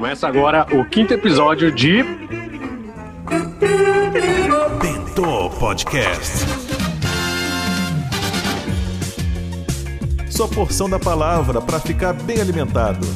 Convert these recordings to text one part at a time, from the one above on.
Começa agora o quinto episódio de. Bentô Podcast. Sua porção da palavra para ficar bem alimentado.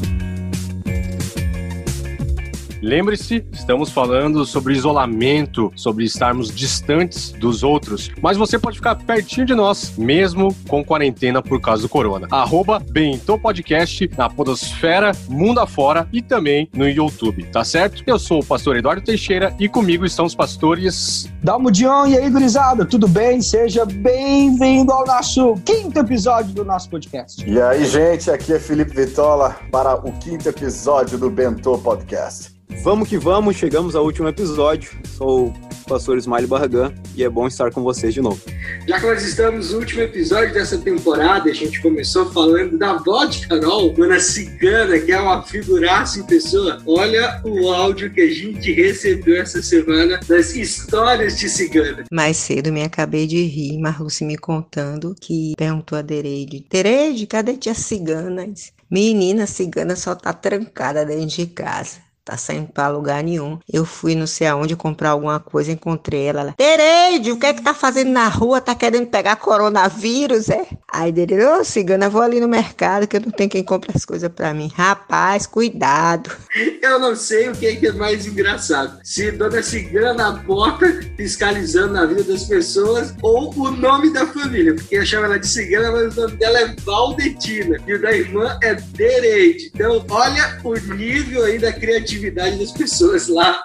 Lembre-se, estamos falando sobre isolamento, sobre estarmos distantes dos outros, mas você pode ficar pertinho de nós, mesmo com quarentena por causa do corona. Arroba Bentô Podcast na Podosfera, Mundo Afora e também no YouTube, tá certo? Eu sou o pastor Eduardo Teixeira e comigo estão os pastores. Dalmo Dion, e aí, gurizada, tudo bem? Seja bem-vindo ao nosso quinto episódio do nosso podcast. E aí, gente, aqui é Felipe Vitola para o quinto episódio do Bentô Podcast. Vamos que vamos, chegamos ao último episódio. Sou o pastor Ismael Barragan e é bom estar com vocês de novo. Já que nós estamos no último episódio dessa temporada, a gente começou falando da de Carol, Dona Cigana, que é uma figuraça em pessoa. Olha o áudio que a gente recebeu essa semana das histórias de Cigana. Mais cedo me acabei de rir, Marluce me contando que perguntou a Dereide: Dereide, cadê tia Cigana? Menina cigana só tá trancada dentro de casa tá saindo pra lugar nenhum. Eu fui não sei aonde comprar alguma coisa, encontrei ela. ela Tereide, o que é que tá fazendo na rua? Tá querendo pegar coronavírus, é? Aí dele, ô oh, cigana, vou ali no mercado que eu não tenho quem compre as coisas pra mim. Rapaz, cuidado. Eu não sei o que é, é mais engraçado. Se Dona Cigana na porta, fiscalizando a vida das pessoas, ou o nome da família. Porque eu chamo ela de cigana, mas o nome dela é Valdentina. E o da irmã é Dereide. Então, olha o nível aí da criatividade das pessoas lá.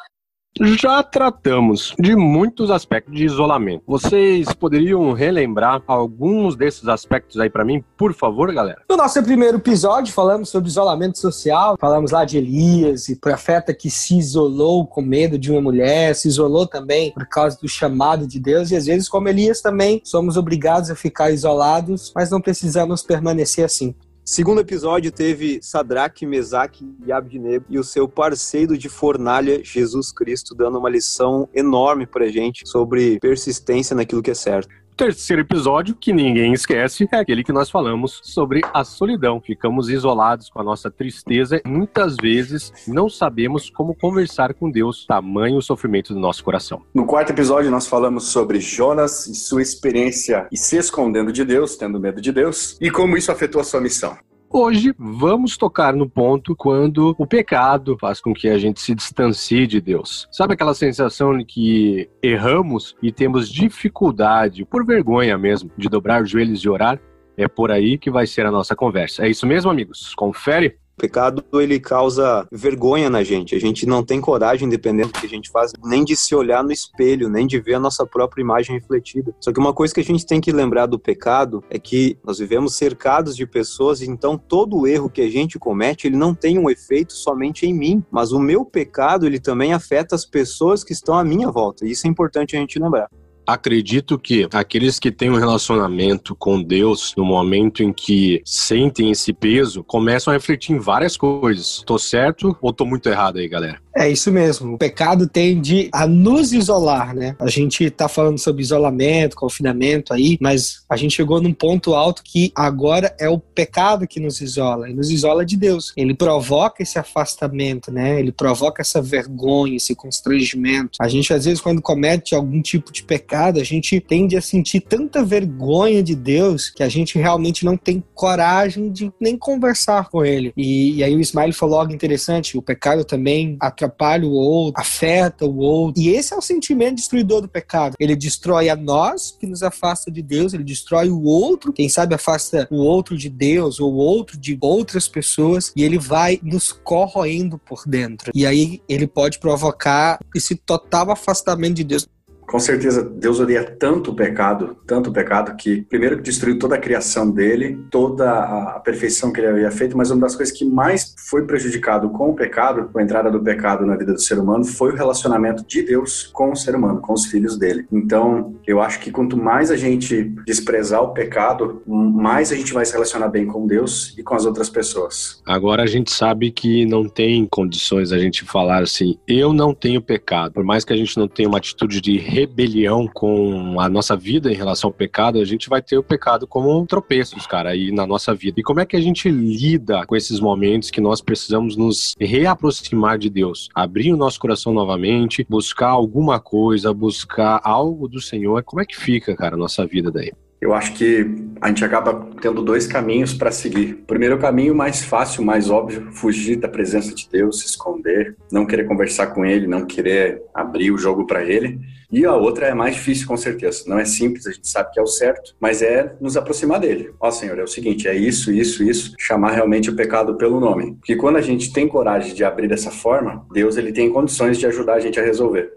Já tratamos de muitos aspectos de isolamento. Vocês poderiam relembrar alguns desses aspectos aí para mim, por favor, galera? No nosso primeiro episódio, falamos sobre isolamento social. Falamos lá de Elias e profeta que se isolou com medo de uma mulher, se isolou também por causa do chamado de Deus. E às vezes, como Elias também, somos obrigados a ficar isolados, mas não precisamos permanecer assim. Segundo episódio teve Sadraque, Mesaque e Abednego e o seu parceiro de fornalha, Jesus Cristo, dando uma lição enorme pra gente sobre persistência naquilo que é certo terceiro episódio, que ninguém esquece, é aquele que nós falamos sobre a solidão. Ficamos isolados com a nossa tristeza e muitas vezes não sabemos como conversar com Deus, tamanho o sofrimento do nosso coração. No quarto episódio, nós falamos sobre Jonas e sua experiência e se escondendo de Deus, tendo medo de Deus, e como isso afetou a sua missão. Hoje vamos tocar no ponto quando o pecado faz com que a gente se distancie de Deus. Sabe aquela sensação de que erramos e temos dificuldade, por vergonha mesmo, de dobrar os joelhos e orar? É por aí que vai ser a nossa conversa. É isso mesmo, amigos? Confere? Pecado ele causa vergonha na gente. A gente não tem coragem, dependendo do que a gente faz, nem de se olhar no espelho, nem de ver a nossa própria imagem refletida. Só que uma coisa que a gente tem que lembrar do pecado é que nós vivemos cercados de pessoas, então todo erro que a gente comete, ele não tem um efeito somente em mim, mas o meu pecado, ele também afeta as pessoas que estão à minha volta. Isso é importante a gente lembrar. Acredito que aqueles que têm um relacionamento com Deus, no momento em que sentem esse peso, começam a refletir em várias coisas. Tô certo ou tô muito errado aí, galera? É isso mesmo. O pecado tende a nos isolar, né? A gente tá falando sobre isolamento, confinamento aí, mas a gente chegou num ponto alto que agora é o pecado que nos isola, e nos isola de Deus. Ele provoca esse afastamento, né? Ele provoca essa vergonha, esse constrangimento. A gente às vezes quando comete algum tipo de pecado pecado, a gente tende a sentir tanta vergonha de Deus que a gente realmente não tem coragem de nem conversar com Ele. E, e aí o Ismael falou algo interessante: o pecado também atrapalha o outro, afeta o outro. E esse é o sentimento destruidor do pecado. Ele destrói a nós, que nos afasta de Deus, ele destrói o outro, quem sabe afasta o outro de Deus ou o outro de outras pessoas, e ele vai nos corroendo por dentro. E aí ele pode provocar esse total afastamento de Deus com certeza Deus odeia tanto o pecado, tanto o pecado, que primeiro destruiu toda a criação dele, toda a perfeição que ele havia feito, mas uma das coisas que mais foi prejudicado com o pecado, com a entrada do pecado na vida do ser humano, foi o relacionamento de Deus com o ser humano, com os filhos dele. Então, eu acho que quanto mais a gente desprezar o pecado, mais a gente vai se relacionar bem com Deus e com as outras pessoas. Agora a gente sabe que não tem condições a gente falar assim, eu não tenho pecado, por mais que a gente não tenha uma atitude de rebelião com a nossa vida em relação ao pecado, a gente vai ter o pecado como tropeços, cara, aí na nossa vida. E como é que a gente lida com esses momentos que nós precisamos nos reaproximar de Deus? Abrir o nosso coração novamente, buscar alguma coisa, buscar algo do Senhor. Como é que fica, cara, a nossa vida daí? Eu acho que a gente acaba tendo dois caminhos para seguir. O primeiro caminho, mais fácil, mais óbvio, fugir da presença de Deus, se esconder, não querer conversar com Ele, não querer abrir o jogo para Ele. E a outra é mais difícil, com certeza. Não é simples, a gente sabe que é o certo, mas é nos aproximar dele. Ó, Senhor, é o seguinte, é isso, isso, isso. Chamar realmente o pecado pelo nome. Porque quando a gente tem coragem de abrir dessa forma, Deus ele tem condições de ajudar a gente a resolver.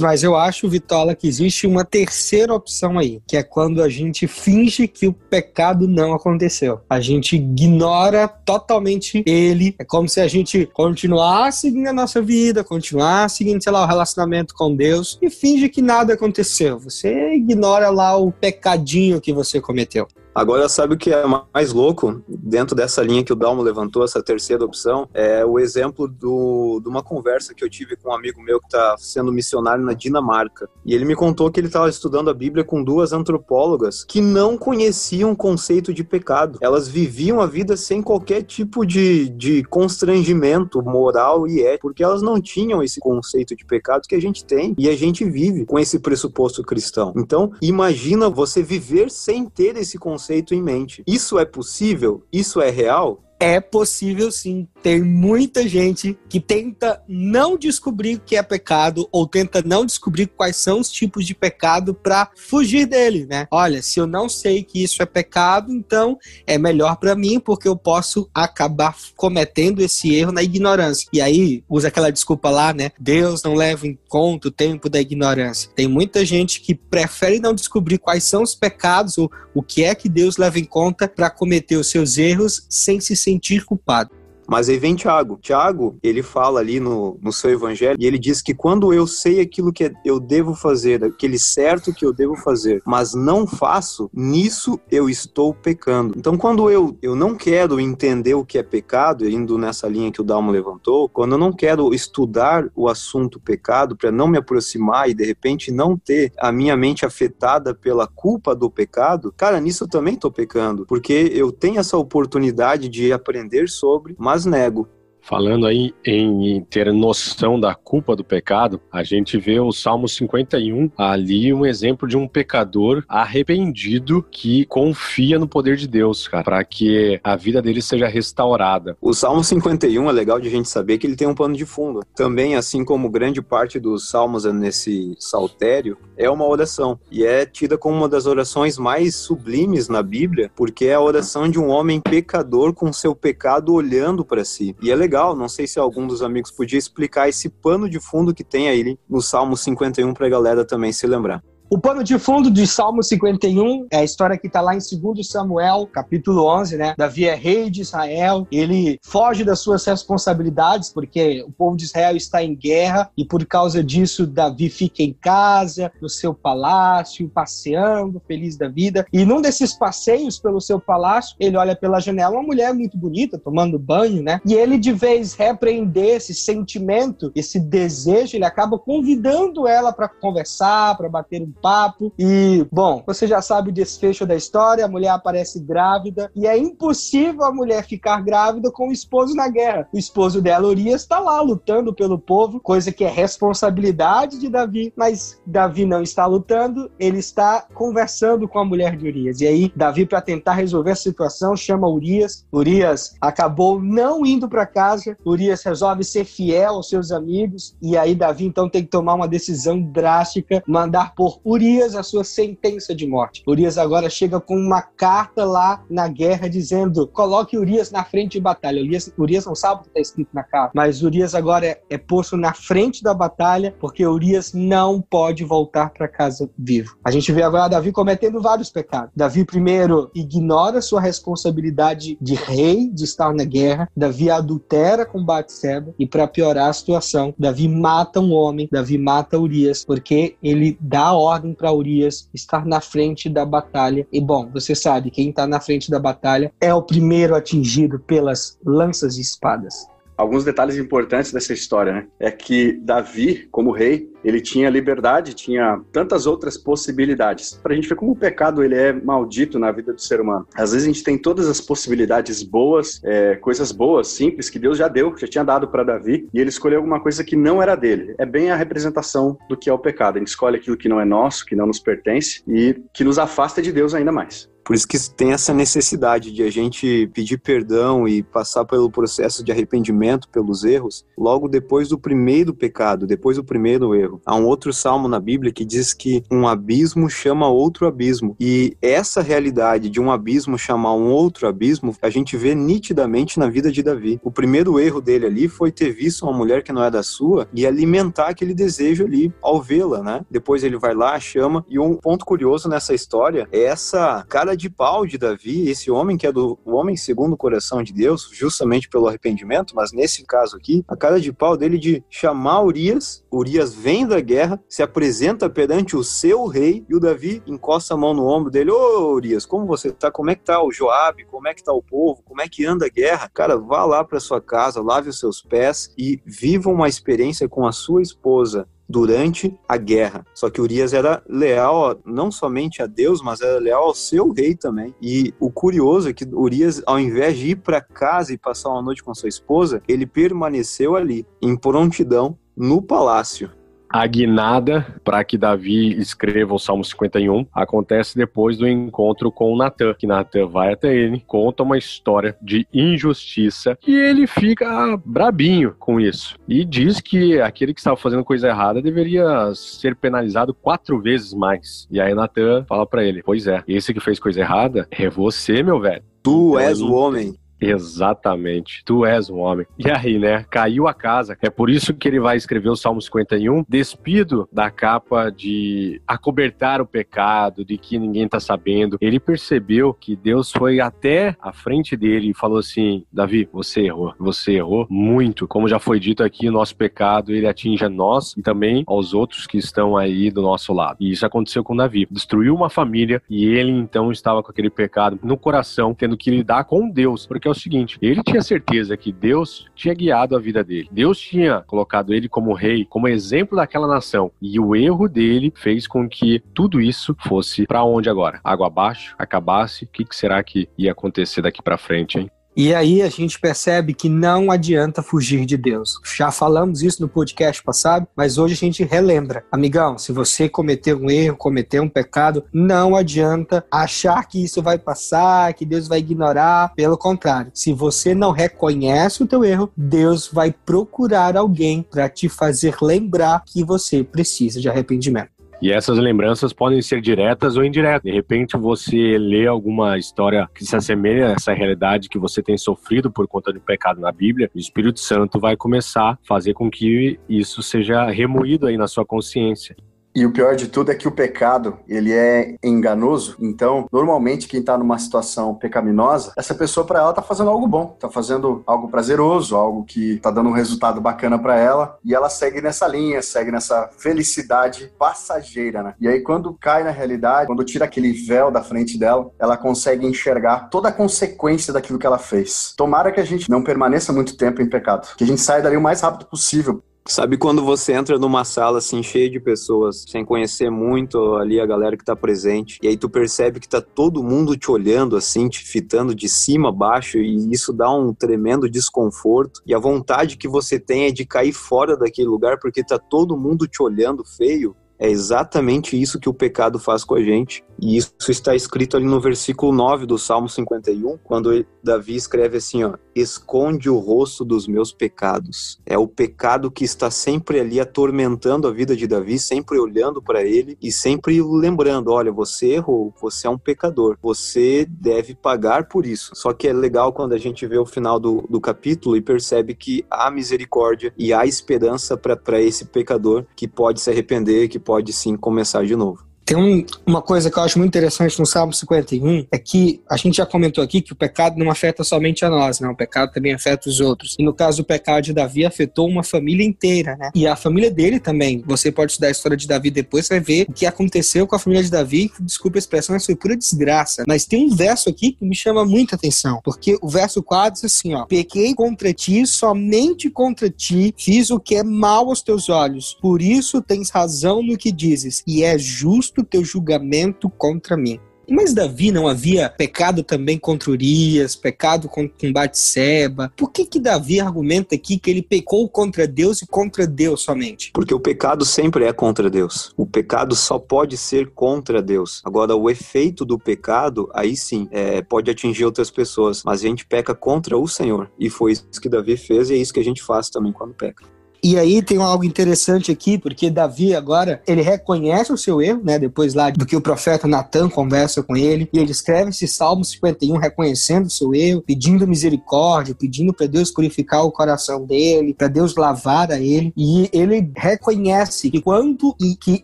Mas eu acho, Vitola, que existe uma terceira opção aí, que é quando a gente finge que o pecado não aconteceu. A gente ignora totalmente ele. É como se a gente continuasse seguindo a nossa vida, continuasse seguindo, sei lá, o relacionamento com Deus e finge que nada aconteceu. Você ignora lá o pecadinho que você cometeu. Agora, sabe o que é mais louco? Dentro dessa linha que o Dalmo levantou, essa terceira opção, é o exemplo do, de uma conversa que eu tive com um amigo meu que está sendo missionário na Dinamarca. E ele me contou que ele estava estudando a Bíblia com duas antropólogas que não conheciam o conceito de pecado. Elas viviam a vida sem qualquer tipo de, de constrangimento moral e ético, porque elas não tinham esse conceito de pecado que a gente tem e a gente vive com esse pressuposto cristão. Então, imagina você viver sem ter esse conceito conceito em mente. Isso é possível? Isso é real? É possível sim. Tem muita gente que tenta não descobrir o que é pecado ou tenta não descobrir quais são os tipos de pecado para fugir dele, né? Olha, se eu não sei que isso é pecado, então é melhor para mim porque eu posso acabar cometendo esse erro na ignorância. E aí usa aquela desculpa lá, né? Deus não leva em conta o tempo da ignorância. Tem muita gente que prefere não descobrir quais são os pecados ou o que é que Deus leva em conta para cometer os seus erros sem se sentir culpado. Mas aí vem Tiago. Tiago, ele fala ali no, no seu evangelho, e ele diz que quando eu sei aquilo que eu devo fazer, aquele certo que eu devo fazer, mas não faço, nisso eu estou pecando. Então, quando eu, eu não quero entender o que é pecado, indo nessa linha que o Dalmo levantou, quando eu não quero estudar o assunto pecado para não me aproximar e de repente não ter a minha mente afetada pela culpa do pecado, cara, nisso eu também estou pecando, porque eu tenho essa oportunidade de aprender sobre, mas mas nego. Falando aí em ter noção da culpa do pecado, a gente vê o Salmo 51 ali um exemplo de um pecador arrependido que confia no poder de Deus, cara, para que a vida dele seja restaurada. O Salmo 51 é legal de a gente saber que ele tem um pano de fundo. Também, assim como grande parte dos salmos nesse saltério, é uma oração e é tida como uma das orações mais sublimes na Bíblia, porque é a oração de um homem pecador com seu pecado olhando para si. E é legal não sei se algum dos amigos podia explicar esse pano de fundo que tem aí no Salmo 51 para a galera também se lembrar. O pano de fundo de Salmo 51 é a história que está lá em 2 Samuel, capítulo 11, né? Davi é rei de Israel, ele foge das suas responsabilidades, porque o povo de Israel está em guerra, e por causa disso, Davi fica em casa, no seu palácio, passeando, feliz da vida. E num desses passeios pelo seu palácio, ele olha pela janela uma mulher muito bonita, tomando banho, né? E ele, de vez repreender esse sentimento, esse desejo, ele acaba convidando ela para conversar, para bater um papo. E, bom, você já sabe o desfecho da história: a mulher aparece grávida e é impossível a mulher ficar grávida com o esposo na guerra. O esposo dela, Urias, está lá lutando pelo povo, coisa que é responsabilidade de Davi, mas Davi não está lutando, ele está conversando com a mulher de Urias. E aí, Davi, para tentar resolver a situação, chama Urias. Urias acabou não indo para casa, Urias resolve ser fiel aos seus amigos, e aí Davi então tem que tomar uma decisão drástica, mandar por Urias a sua sentença de morte. Urias agora chega com uma carta lá na guerra dizendo: coloque Urias na frente de batalha. Urias, Urias não sabe o que está escrito na carta, mas Urias agora é, é posto na frente da batalha porque Urias não pode voltar para casa vivo. A gente vê agora Davi cometendo vários pecados. Davi, primeiro, ignora sua responsabilidade de rei, de estar na guerra. Davi adultera com Batseba e, para piorar a situação, Davi mata um homem, Davi mata Urias porque ele dá ordem ordem para Urias estar na frente da batalha. E bom, você sabe, quem está na frente da batalha é o primeiro atingido pelas lanças e espadas. Alguns detalhes importantes dessa história, né? É que Davi, como rei, ele tinha liberdade, tinha tantas outras possibilidades. Para a gente ver como o pecado ele é maldito na vida do ser humano. Às vezes a gente tem todas as possibilidades boas, é, coisas boas, simples que Deus já deu, já tinha dado para Davi, e ele escolheu alguma coisa que não era dele. É bem a representação do que é o pecado. A gente escolhe aquilo que não é nosso, que não nos pertence e que nos afasta de Deus ainda mais. Por isso que tem essa necessidade de a gente pedir perdão e passar pelo processo de arrependimento pelos erros logo depois do primeiro pecado, depois do primeiro erro. Há um outro salmo na Bíblia que diz que um abismo chama outro abismo. E essa realidade de um abismo chamar um outro abismo, a gente vê nitidamente na vida de Davi. O primeiro erro dele ali foi ter visto uma mulher que não é da sua e alimentar aquele desejo ali ao vê-la, né? Depois ele vai lá, chama. E um ponto curioso nessa história é essa cara de pau de Davi, esse homem que é do o homem segundo o coração de Deus, justamente pelo arrependimento, mas nesse caso aqui, a cara de pau dele de chamar Urias, Urias vem da guerra, se apresenta perante o seu rei e o Davi encosta a mão no ombro dele, ô Urias, como você tá? Como é que tá o Joabe? Como é que tá o povo? Como é que anda a guerra? Cara, vá lá para sua casa, lave os seus pés e viva uma experiência com a sua esposa durante a guerra. Só que Urias era leal não somente a Deus, mas era leal ao seu rei também. E o curioso é que Urias, ao invés de ir para casa e passar uma noite com sua esposa, ele permaneceu ali, em prontidão, no palácio a guinada para que Davi escreva o Salmo 51 acontece depois do encontro com Natan, que Natan vai até ele, conta uma história de injustiça e ele fica brabinho com isso e diz que aquele que estava fazendo coisa errada deveria ser penalizado quatro vezes mais. E aí Natan fala para ele: Pois é, esse que fez coisa errada é você, meu velho. Tu então, és o homem. Exatamente. Tu és um homem. E aí, né? Caiu a casa. É por isso que ele vai escrever o Salmo 51, despido da capa de acobertar o pecado, de que ninguém tá sabendo. Ele percebeu que Deus foi até a frente dele e falou assim: Davi, você errou. Você errou muito. Como já foi dito aqui, o nosso pecado ele atinge a nós e também aos outros que estão aí do nosso lado. E isso aconteceu com Davi. Destruiu uma família e ele então estava com aquele pecado no coração, tendo que lidar com Deus. Porque que é o seguinte: ele tinha certeza que Deus tinha guiado a vida dele. Deus tinha colocado ele como rei, como exemplo daquela nação. E o erro dele fez com que tudo isso fosse para onde agora? Água abaixo, acabasse. O que, que será que ia acontecer daqui para frente, hein? E aí a gente percebe que não adianta fugir de Deus. Já falamos isso no podcast passado, mas hoje a gente relembra. Amigão, se você cometeu um erro, cometeu um pecado, não adianta achar que isso vai passar, que Deus vai ignorar. Pelo contrário, se você não reconhece o teu erro, Deus vai procurar alguém para te fazer lembrar que você precisa de arrependimento. E essas lembranças podem ser diretas ou indiretas. De repente você lê alguma história que se assemelha a essa realidade que você tem sofrido por conta do pecado na Bíblia, o Espírito Santo vai começar a fazer com que isso seja remoído aí na sua consciência. E o pior de tudo é que o pecado, ele é enganoso. Então, normalmente quem está numa situação pecaminosa, essa pessoa para ela tá fazendo algo bom, tá fazendo algo prazeroso, algo que tá dando um resultado bacana para ela, e ela segue nessa linha, segue nessa felicidade passageira, né? E aí quando cai na realidade, quando tira aquele véu da frente dela, ela consegue enxergar toda a consequência daquilo que ela fez. Tomara que a gente não permaneça muito tempo em pecado, que a gente saia dali o mais rápido possível, Sabe quando você entra numa sala assim cheia de pessoas, sem conhecer muito ali a galera que tá presente, e aí tu percebe que tá todo mundo te olhando assim, te fitando de cima a baixo, e isso dá um tremendo desconforto, e a vontade que você tem é de cair fora daquele lugar porque tá todo mundo te olhando feio. É exatamente isso que o pecado faz com a gente. E isso está escrito ali no versículo 9 do Salmo 51, quando Davi escreve assim, ó: "Esconde o rosto dos meus pecados". É o pecado que está sempre ali atormentando a vida de Davi, sempre olhando para ele e sempre lembrando, olha, você errou, você é um pecador, você deve pagar por isso. Só que é legal quando a gente vê o final do, do capítulo e percebe que há misericórdia e há esperança para esse pecador que pode se arrepender, que pode sim começar de novo. Tem um, uma coisa que eu acho muito interessante no Salmo 51, é que a gente já comentou aqui que o pecado não afeta somente a nós, né? O pecado também afeta os outros. E no caso do pecado de Davi, afetou uma família inteira, né? E a família dele também. Você pode estudar a história de Davi depois, você vai ver o que aconteceu com a família de Davi, desculpa a expressão, mas foi pura desgraça. Mas tem um verso aqui que me chama muita atenção, porque o verso 4 diz assim, ó, pequei contra ti, somente contra ti, fiz o que é mal aos teus olhos, por isso tens razão no que dizes, e é justo teu julgamento contra mim. Mas Davi não havia pecado também contra Urias, pecado com Batseba? Por que que Davi argumenta aqui que ele pecou contra Deus e contra Deus somente? Porque o pecado sempre é contra Deus. O pecado só pode ser contra Deus. Agora, o efeito do pecado, aí sim, é, pode atingir outras pessoas. Mas a gente peca contra o Senhor. E foi isso que Davi fez e é isso que a gente faz também quando peca. E aí tem algo interessante aqui, porque Davi agora, ele reconhece o seu erro, né? Depois lá do que o profeta Natan conversa com ele, e ele escreve esse Salmo 51 reconhecendo o seu erro, pedindo misericórdia, pedindo para Deus purificar o coração dele, para Deus lavar a ele, e ele reconhece que quando e que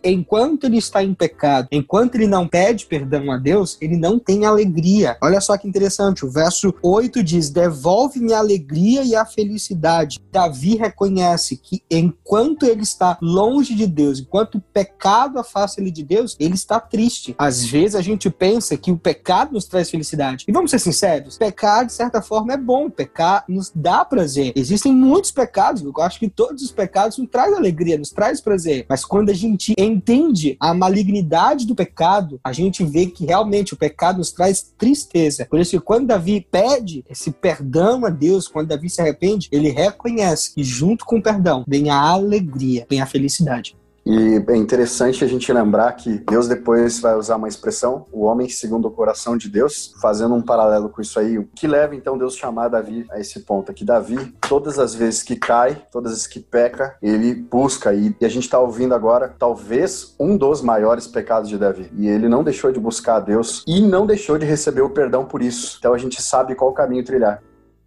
enquanto ele está em pecado, enquanto ele não pede perdão a Deus, ele não tem alegria. Olha só que interessante, o verso 8 diz: "Devolve-me a alegria e a felicidade". Davi reconhece que que enquanto ele está longe de Deus, enquanto o pecado afasta ele de Deus, ele está triste. Às vezes a gente pensa que o pecado nos traz felicidade. E vamos ser sinceros, pecar de certa forma é bom, pecar nos dá prazer. Existem muitos pecados, eu acho que todos os pecados nos trazem alegria, nos traz prazer. Mas quando a gente entende a malignidade do pecado, a gente vê que realmente o pecado nos traz tristeza. Por isso que quando Davi pede esse perdão a Deus, quando Davi se arrepende, ele reconhece que junto com o perdão vem a alegria, vem a felicidade. E é interessante a gente lembrar que Deus depois vai usar uma expressão, o homem segundo o coração de Deus, fazendo um paralelo com isso aí, o que leva então Deus chamar Davi a esse ponto aqui. Davi, todas as vezes que cai, todas as vezes que peca, ele busca e, a gente está ouvindo agora talvez um dos maiores pecados de Davi. E ele não deixou de buscar a Deus e não deixou de receber o perdão por isso. Então a gente sabe qual caminho trilhar.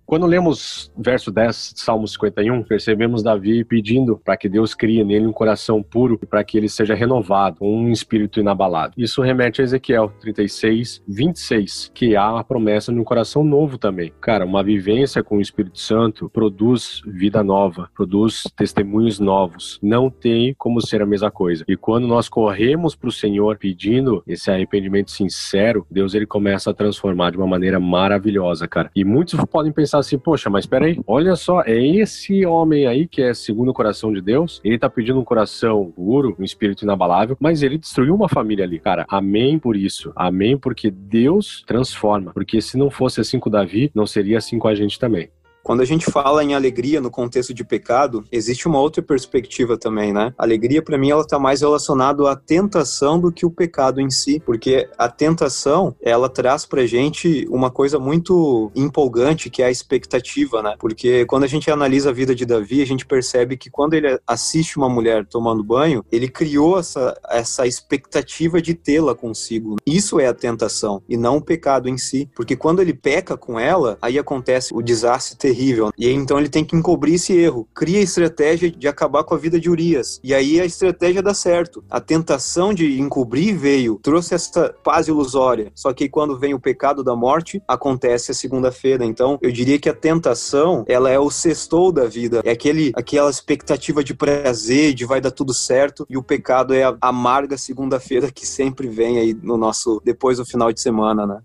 Quando lemos verso 10, Salmo 51, percebemos Davi pedindo para que Deus crie nele um coração puro e para que ele seja renovado, um espírito inabalado. Isso remete a Ezequiel 36, 26, que há a promessa de um coração novo também. Cara, uma vivência com o Espírito Santo produz vida nova, produz testemunhos novos. Não tem como ser a mesma coisa. E quando nós corremos para o Senhor pedindo esse arrependimento sincero, Deus ele começa a transformar de uma maneira maravilhosa, cara. E muitos podem pensar pensar assim, poxa, mas peraí, olha só, é esse homem aí que é segundo o coração de Deus, ele tá pedindo um coração puro, um espírito inabalável, mas ele destruiu uma família ali. Cara, amém por isso. Amém porque Deus transforma. Porque se não fosse assim com Davi, não seria assim com a gente também. Quando a gente fala em alegria no contexto de pecado, existe uma outra perspectiva também, né? A alegria, para mim, ela está mais relacionada à tentação do que o pecado em si, porque a tentação, ela traz pra gente uma coisa muito empolgante, que é a expectativa, né? Porque quando a gente analisa a vida de Davi, a gente percebe que quando ele assiste uma mulher tomando banho, ele criou essa, essa expectativa de tê-la consigo. Isso é a tentação, e não o pecado em si, porque quando ele peca com ela, aí acontece o desastre terrível terrível. E então ele tem que encobrir esse erro. Cria a estratégia de acabar com a vida de Urias. E aí a estratégia dá certo. A tentação de encobrir veio, trouxe essa paz ilusória. Só que quando vem o pecado da morte, acontece a segunda-feira. Então, eu diria que a tentação, ela é o sextou da vida. É aquele, aquela expectativa de prazer, de vai dar tudo certo. E o pecado é a amarga segunda-feira que sempre vem aí no nosso, depois do final de semana, né?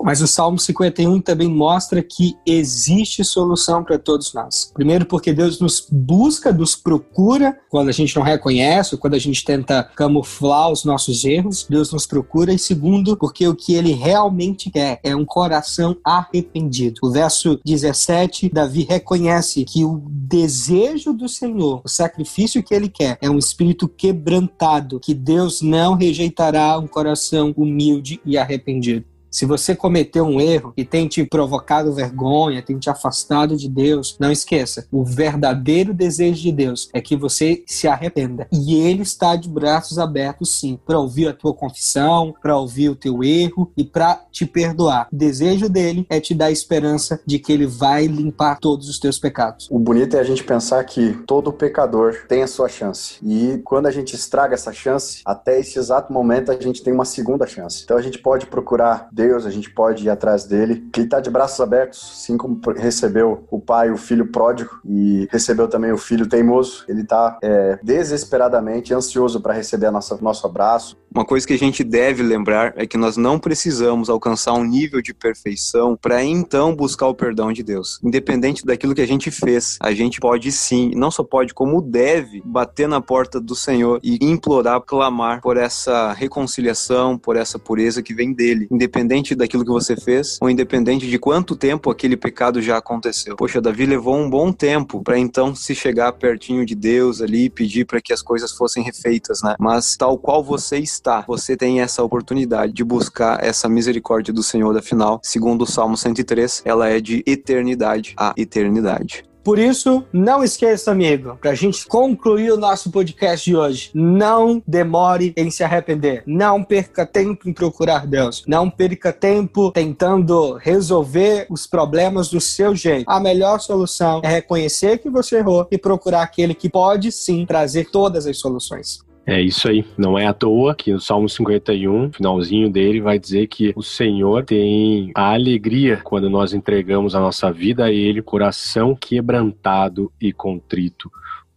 Mas o Salmo 51 também mostra que existe solução para todos nós. Primeiro, porque Deus nos busca, nos procura quando a gente não reconhece, quando a gente tenta camuflar os nossos erros, Deus nos procura. E segundo, porque o que ele realmente quer é um coração arrependido. O verso 17, Davi reconhece que o desejo do Senhor, o sacrifício que ele quer, é um espírito quebrantado, que Deus não rejeitará um coração humilde e arrependido. Se você cometeu um erro e tem te provocado vergonha, tem te afastado de Deus, não esqueça, o verdadeiro desejo de Deus é que você se arrependa. E ele está de braços abertos sim, para ouvir a tua confissão, para ouvir o teu erro e para te perdoar. O desejo dele é te dar esperança de que ele vai limpar todos os teus pecados. O bonito é a gente pensar que todo pecador tem a sua chance. E quando a gente estraga essa chance, até esse exato momento a gente tem uma segunda chance. Então a gente pode procurar Deus, a gente pode ir atrás dele. Ele está de braços abertos, assim como recebeu o pai, o filho pródigo e recebeu também o filho teimoso. Ele está é, desesperadamente ansioso para receber a nossa, nosso abraço. Uma coisa que a gente deve lembrar é que nós não precisamos alcançar um nível de perfeição para então buscar o perdão de Deus. Independente daquilo que a gente fez, a gente pode sim, não só pode, como deve bater na porta do Senhor e implorar, clamar por essa reconciliação, por essa pureza que vem dele, independente daquilo que você fez ou independente de quanto tempo aquele pecado já aconteceu. Poxa, Davi levou um bom tempo para então se chegar pertinho de Deus ali e pedir para que as coisas fossem refeitas, né? Mas tal qual você está está, você tem essa oportunidade de buscar essa misericórdia do Senhor, afinal, segundo o Salmo 103, ela é de eternidade a eternidade. Por isso, não esqueça, amigo, para a gente concluir o nosso podcast de hoje, não demore em se arrepender. Não perca tempo em procurar Deus. Não perca tempo tentando resolver os problemas do seu jeito. A melhor solução é reconhecer que você errou e procurar aquele que pode sim trazer todas as soluções. É isso aí. Não é à toa que no Salmo 51, finalzinho dele, vai dizer que o Senhor tem a alegria quando nós entregamos a nossa vida a Ele, coração quebrantado e contrito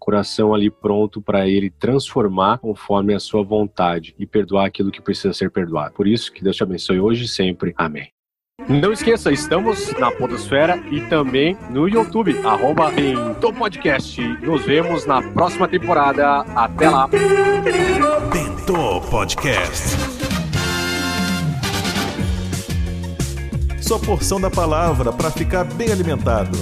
coração ali pronto para ele transformar conforme a sua vontade e perdoar aquilo que precisa ser perdoado. Por isso, que Deus te abençoe hoje e sempre. Amém. Não esqueça, estamos na Podosfera e também no YouTube, arroba Podcast. Nos vemos na próxima temporada. Até lá. Bento Podcast. Sua porção da palavra para ficar bem alimentado.